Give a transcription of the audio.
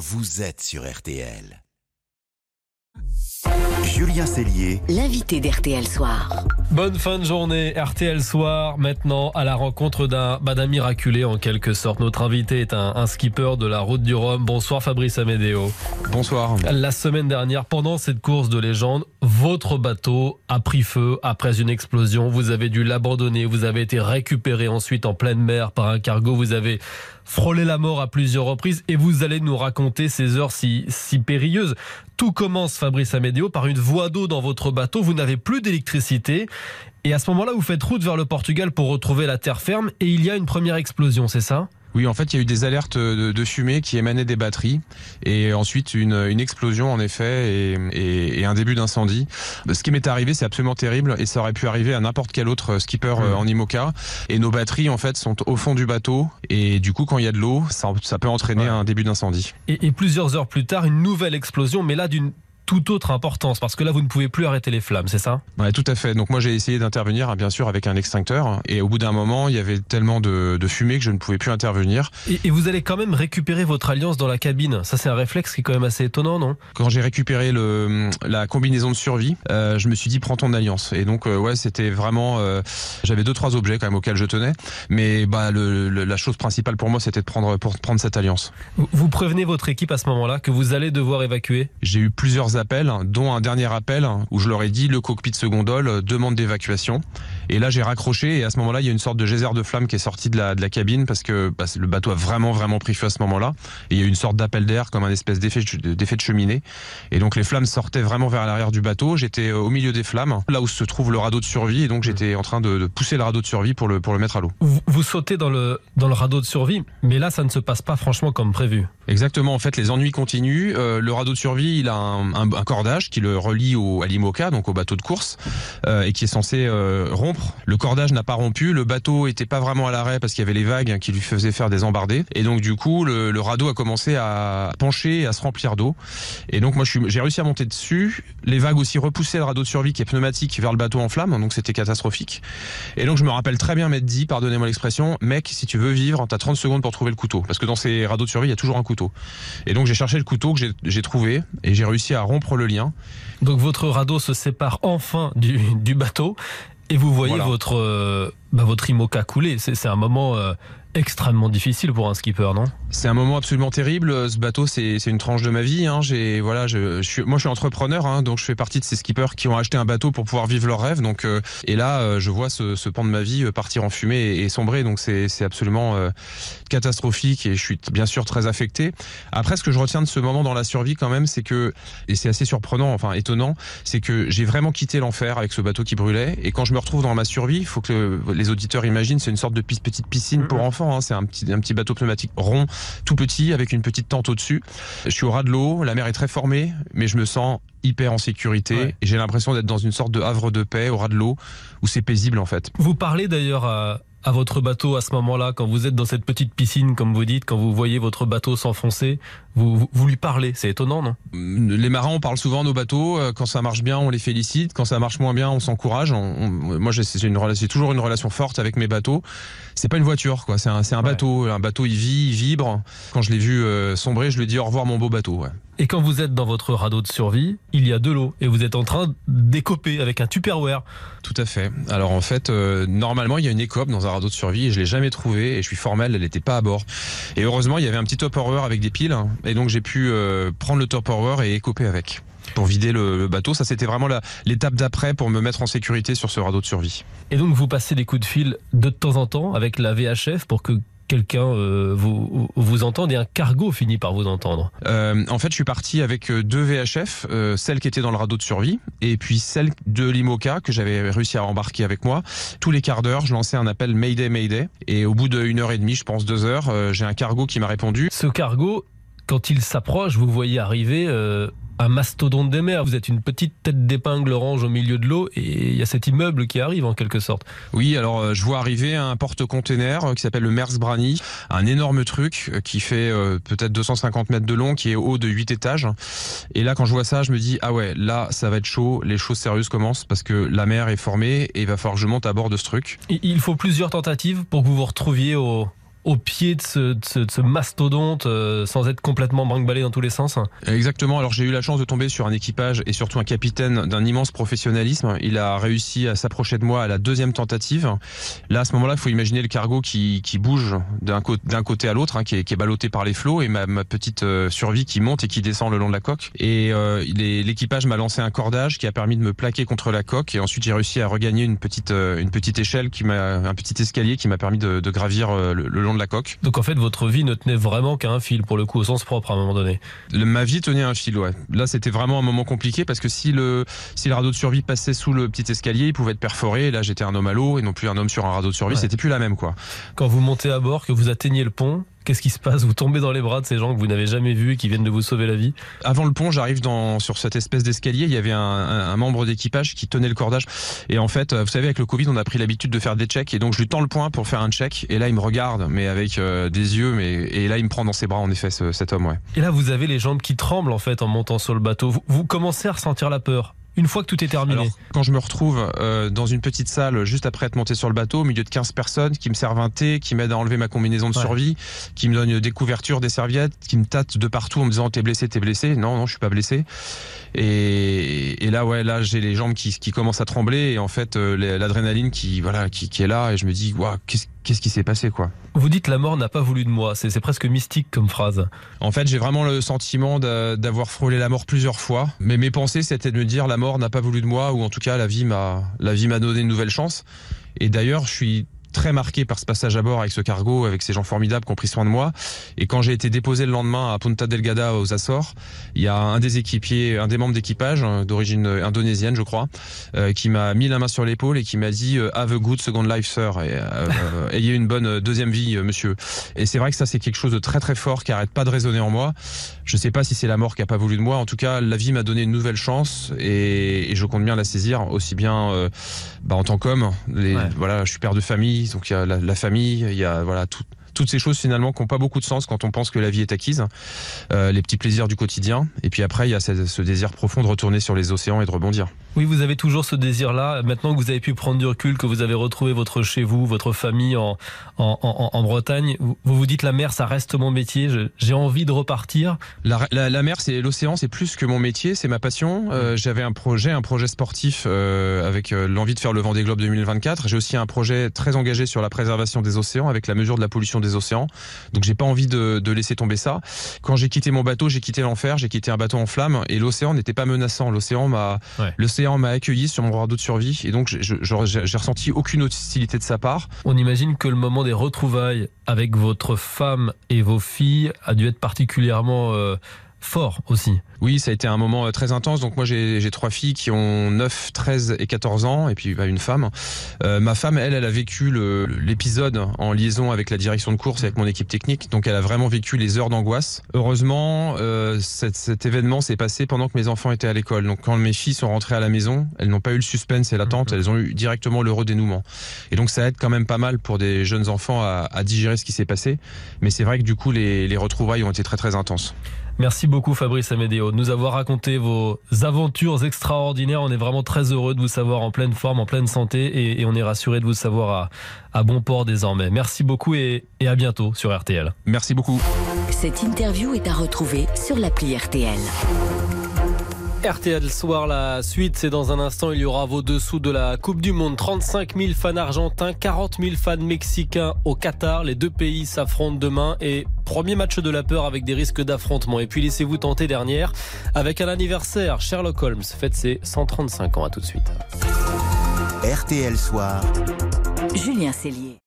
vous êtes sur RTL. Julien Cellier, L'invité d'RTL Soir. Bonne fin de journée, RTL Soir, maintenant à la rencontre d'un bah, d'un miraculé en quelque sorte. Notre invité est un, un skipper de la route du Rhum. Bonsoir Fabrice Amédéo. Bonsoir. La semaine dernière, pendant cette course de légende, votre bateau a pris feu après une explosion. Vous avez dû l'abandonner, vous avez été récupéré ensuite en pleine mer par un cargo, vous avez frôlé la mort à plusieurs reprises et vous allez nous raconter ces heures si, si périlleuses. Tout commence, Fabrice Amédéo, par une voie d'eau dans votre bateau. Vous n'avez plus d'électricité. Et à ce moment-là, vous faites route vers le Portugal pour retrouver la terre ferme et il y a une première explosion, c'est ça? Oui, en fait, il y a eu des alertes de, de fumée qui émanaient des batteries et ensuite une, une explosion en effet et, et, et un début d'incendie. Ce qui m'est arrivé, c'est absolument terrible et ça aurait pu arriver à n'importe quel autre skipper Mmh. euh, en IMOCA. Et nos batteries en fait sont au fond du bateau et du coup, quand il y a de l'eau, ça, ça peut entraîner Ouais. un début d'incendie. et, et plusieurs heures plus tard, une nouvelle explosion, mais là d'une toute autre importance, parce que là, vous ne pouvez plus arrêter les flammes, c'est ça? Ouais, tout à fait. Donc moi, j'ai essayé d'intervenir, hein, bien sûr, avec un extincteur et au bout d'un moment, il y avait tellement de, de fumée que je ne pouvais plus intervenir. et, et vous allez quand même récupérer votre alliance dans la cabine. Ça, c'est un réflexe qui est quand même assez étonnant, non? Quand j'ai récupéré le, la combinaison de survie, euh, je me suis dit prends ton alliance. Et donc euh, ouais, c'était vraiment, euh, j'avais deux trois objets quand même auxquels je tenais, mais bah le, le- la chose principale pour moi c'était de prendre pour prendre cette alliance. Vous- Vous prévenez votre équipe à ce moment-là que vous allez devoir évacuer? J'ai eu plusieurs dont un dernier appel où je leur ai dit le cockpit secondole euh, demande d'évacuation. Et là j'ai raccroché et à ce moment-là il y a une sorte de geyser de flamme qui est sorti de la, de la cabine parce que bah, le bateau a vraiment vraiment pris feu à ce moment-là. Et il y a eu une sorte d'appel d'air comme un espèce d'effet de- d'effet de cheminée. Et donc les flammes sortaient vraiment vers l'arrière du bateau. J'étais euh, au milieu des flammes, là où se trouve le radeau de survie. Et donc j'étais en train de, de pousser le radeau de survie pour le, pour le mettre à l'eau. vous, vous sautez dans le, dans le radeau de survie, mais là, ça ne se passe pas franchement comme prévu. Exactement, en fait, les ennuis continuent. Euh, le radeau de survie, il a un, un- un cordage qui le relie au, à l'IMOCA, donc au bateau de course, euh, et qui est censé euh, rompre. Le cordage n'a pas rompu, le bateau était pas vraiment à l'arrêt parce qu'il y avait les vagues qui lui faisaient faire des embardées. Et donc, du coup, le, radeau a commencé à pencher à se remplir d'eau. Et donc, moi, j'ai réussi à monter dessus. Les vagues aussi repoussaient le radeau de survie qui est pneumatique vers le bateau en flammes, donc c'était catastrophique. Et donc, je me rappelle très bien m'être dit, pardonnez-moi l'expression, mec, si tu veux vivre, t'as 30 secondes pour trouver le couteau. Parce que dans ces radeaux de survie, il y a toujours un couteau. Et donc j'ai cherché le couteau que j'ai- trouvé et j'ai réussi à rompre le lien. Donc votre radeau se sépare enfin du bateau et vous voyez Voilà. votre, euh, bah, votre IMOCA couler. C'est c'est un moment euh, extrêmement difficile pour un skipper, non? C'est un moment absolument terrible. Ce bateau, c'est une tranche de ma vie. Hein. J'ai voilà, je, suis, moi je suis entrepreneur, hein, donc je fais partie de ces skippers qui ont acheté un bateau pour pouvoir vivre leur rêve. Donc euh, et là, euh, je vois ce, ce pan de ma vie euh, partir en fumée et, et sombrer. Donc c'est c'est absolument euh, catastrophique et je suis bien sûr très affecté. Après, ce que je retiens de ce moment dans la survie quand même, c'est que et c'est assez surprenant, enfin étonnant, c'est que j'ai vraiment quitté l'enfer avec ce bateau qui brûlait. Et quand je me retrouve dans ma survie, il faut que les auditeurs imaginent, c'est une sorte de petite piscine pour enfants. hein. C'est un petit, un petit bateau pneumatique rond, tout petit, avec une petite tente au-dessus. Je suis au ras de l'eau, la mer est très formée, mais je me sens hyper en sécurité. Ouais. J'ai l'impression d'être dans une sorte de havre de paix au ras de l'eau, où c'est paisible en fait. Vous parlez d'ailleurs à, à votre bateau à ce moment-là, quand vous êtes dans cette petite piscine, comme vous dites, quand vous voyez votre bateau s'enfoncer, vous, vous, vous lui parlez. C'est étonnant, non? Les marins, on parle souvent de nos bateaux. Euh, Quand ça marche bien, on les félicite. Quand ça marche moins bien, on s'encourage. Moi, j'ai une relation, toujours une relation forte avec mes bateaux. C'est pas une voiture, quoi. C'est un, c'est un Ouais. bateau. Un bateau, il vit, il vibre. Quand je l'ai vu euh, sombrer, je lui ai dit au revoir, mon beau bateau. Ouais. Et quand vous êtes dans votre radeau de survie, il y a de l'eau et vous êtes en train d'écoper avec un Tupperware. Tout à fait. Alors en fait, euh, normalement, il y a une écope dans un radeau de survie et je l'ai jamais trouvée et je suis formel, elle n'était pas à bord. Et heureusement, il y avait un petit Tupperware avec des piles et donc j'ai pu euh, prendre le Tupperware et écoper avec pour vider le, le bateau. Ça, c'était vraiment l'étape d'après pour me mettre en sécurité sur ce radeau de survie. Et donc vous passez des coups de fil de temps en temps avec la VHF pour que quelqu'un euh, vous, vous entende et un cargo finit par vous entendre. Euh, en fait, je suis parti avec euh, deux VHF, euh, celle qui était dans le radeau de survie et puis celle de l'IMOCA que j'avais réussi à embarquer avec moi. Tous les quarts d'heure, je lançais un appel Mayday Mayday et au bout d'une heure et demie, je pense deux heures, euh, j'ai un cargo qui m'a répondu. Ce cargo, quand il s'approche, vous voyez arriver euh, un mastodonte des mers. Vous êtes une petite tête d'épingle orange au milieu de l'eau et il y a cet immeuble qui arrive en quelque sorte. Oui, alors euh, je vois arriver un porte-container euh, qui s'appelle le Mers Brani, un énorme truc qui fait peut-être 250 mètres de long, qui est haut de 8 étages. Et là, quand je vois ça, je me dis ah ouais, là ça va être chaud, les choses sérieuses commencent parce que la mer est formée et il va falloir que je monte à bord de ce truc. Il faut plusieurs tentatives pour que vous vous retrouviez au, au pied de ce, mastodonte euh, sans être complètement brinque dans tous les sens Exactement. Alors j'ai eu la chance de tomber sur un équipage et surtout un capitaine d'un immense professionnalisme. Il a réussi à s'approcher de moi à la deuxième tentative. Là, à ce moment-là, il faut imaginer le cargo qui, bouge d'un côté à l'autre, hein, qui, est, qui ballotté par les flots et ma, petite euh, survie qui monte et qui descend le long de la coque. Et euh, l'équipage m'a lancé un cordage qui a permis de me plaquer contre la coque et ensuite j'ai réussi à regagner une petite, échelle un petit escalier qui m'a permis de, gravir le, le long de la coque. Donc en fait, votre vie ne tenait vraiment qu'à un fil, pour le coup, au sens propre à un moment donné. Le, ma vie tenait un fil, ouais. Là, c'était vraiment un moment compliqué parce que si le, si le radeau de survie passait sous le petit escalier, il pouvait être perforé. Et là, j'étais un homme à l'eau et non plus un homme sur un radeau de survie. Ouais. C'était plus la même, quoi. Quand vous montez à bord, que vous atteignez le pont, qu'est-ce qui se passe? Vous tombez dans les bras de ces gens que vous n'avez jamais vus et qui viennent de vous sauver la vie? Avant le pont, j'arrive dans sur cette espèce d'escalier. Il y avait un, un, un membre d'équipage qui tenait le cordage. Et en fait, vous savez, avec le Covid, on a pris l'habitude de faire des checks. Et donc, je lui tends le poing pour faire un check. Et là, il me regarde, mais avec euh, des yeux. Mais et là, il me prend dans ses bras, en effet, ce, cet homme, ouais. Et là, vous avez les jambes qui tremblent en fait en montant sur le bateau. Vous, vous commencez à ressentir la peur. Une fois que tout est terminé. Alors, quand je me retrouve euh, dans une petite salle juste après être monté sur le bateau, au milieu de 15 personnes qui me servent un thé, qui m'aident à enlever ma combinaison de Ouais. survie, qui me donnent des couvertures, des serviettes, qui me tâtent de partout en me disant t'es blessé, t'es blessé. Non, non, je suis pas blessé. Et, et là, ouais, là, j'ai les jambes qui, qui commencent à trembler et en fait, euh, l'adrénaline qui, voilà, qui, qui est là et je me dis, waouh, qu'est-ce qu'est-ce qui s'est passé, quoi. Vous dites la mort n'a pas voulu de moi. C'est presque mystique comme phrase. En fait, j'ai vraiment le sentiment d'a- d'avoir frôlé la mort plusieurs fois. Mais mes pensées, c'était de me dire la mort n'a pas voulu de moi, ou en tout cas, la vie m'a, la vie m'a donné une nouvelle chance. Et d'ailleurs, je suis très marqué par ce passage à bord avec ce cargo, avec ces gens formidables qui ont pris soin de moi. Et quand j'ai été déposé le lendemain à Punta Delgada aux Açores, il y a un des équipiers, un des membres d'équipage euh, d'origine indonésienne, je crois, euh, qui m'a mis la main sur l'épaule et qui m'a dit euh, Have a good second life, sir. Et, euh, euh, ayez une bonne euh, deuxième vie, euh, monsieur. Et c'est vrai que ça, c'est quelque chose de très très fort qui arrête pas de résonner en moi. Je sais pas si c'est la mort qui a pas voulu de moi. En tout cas, la vie m'a donné une nouvelle chance et, et je compte bien la saisir, aussi bien euh, bah, en tant qu'homme. Ouais. Voilà, je suis père de famille, donc il y a la, la famille, il y a voilà tout- toutes ces choses finalement qui n'ont pas beaucoup de sens quand on pense que la vie est acquise, Euh, les petits plaisirs du quotidien, et puis après il y a ce, ce désir profond de retourner sur les océans et de rebondir. Oui, vous avez toujours ce désir-là. Maintenant que vous avez pu prendre du recul, que vous avez retrouvé votre chez vous, votre famille en, en, en, en Bretagne, vous vous dites la mer, ça reste mon métier. J'ai envie de repartir. La, la, la mer, c'est l'océan, c'est plus que mon métier, c'est ma passion. Euh, J'avais un projet, un projet sportif euh, avec l'envie de faire le Vendée Globe 2024. J'ai aussi un projet très engagé sur la préservation des océans avec la mesure de la pollution des océans. Donc j'ai pas envie de, de laisser tomber ça. Quand j'ai quitté mon bateau, j'ai quitté l'enfer, j'ai quitté un bateau en flammes et l'océan n'était pas menaçant. L'océan m'a, Ouais. l'océan m'a accueilli sur mon radeau de survie et donc j'ai ressenti aucune hostilité de sa part. On imagine que le moment des retrouvailles avec votre femme et vos filles a dû être particulièrement euh, fort aussi. Oui, ça a été un moment euh, très intense. Donc moi, j'ai trois filles qui ont 9, 13 et 14 ans, et puis bah, une femme. Euh, ma femme, elle, elle a vécu le- l'épisode en liaison avec la direction de course et avec mon équipe technique. Donc elle a vraiment vécu les heures d'angoisse. Heureusement, euh, cet, cet événement s'est passé pendant que mes enfants étaient à l'école. Donc quand mes filles sont rentrées à la maison, elles n'ont pas eu le suspense et l'attente, elles ont eu directement l'heureux dénouement. Et donc ça aide quand même pas mal pour des jeunes enfants à, à digérer ce qui s'est passé. Mais c'est vrai que du coup, les, les retrouvailles ont été très très intenses. Merci beaucoup Fabrice Amédéo de nous avoir raconté vos aventures extraordinaires. On est vraiment très heureux de vous savoir en pleine forme, en pleine santé et, et on est rassuré de vous savoir à, à bon port désormais. Merci beaucoup et, et à bientôt sur RTL. Merci beaucoup. Cette interview est à retrouver sur l'appli RTL. RTL Soir, la suite, c'est dans un instant. Il y aura vos dessous de la Coupe du Monde. 35 000 fans argentins, 40 000 fans mexicains au Qatar. Les deux pays s'affrontent demain et premier match de la peur avec des risques d'affrontement. Et puis laissez-vous tenter dernière avec un anniversaire. Sherlock Holmes fête ses 135 ans. À tout de suite. RTL Soir. Julien Cellier.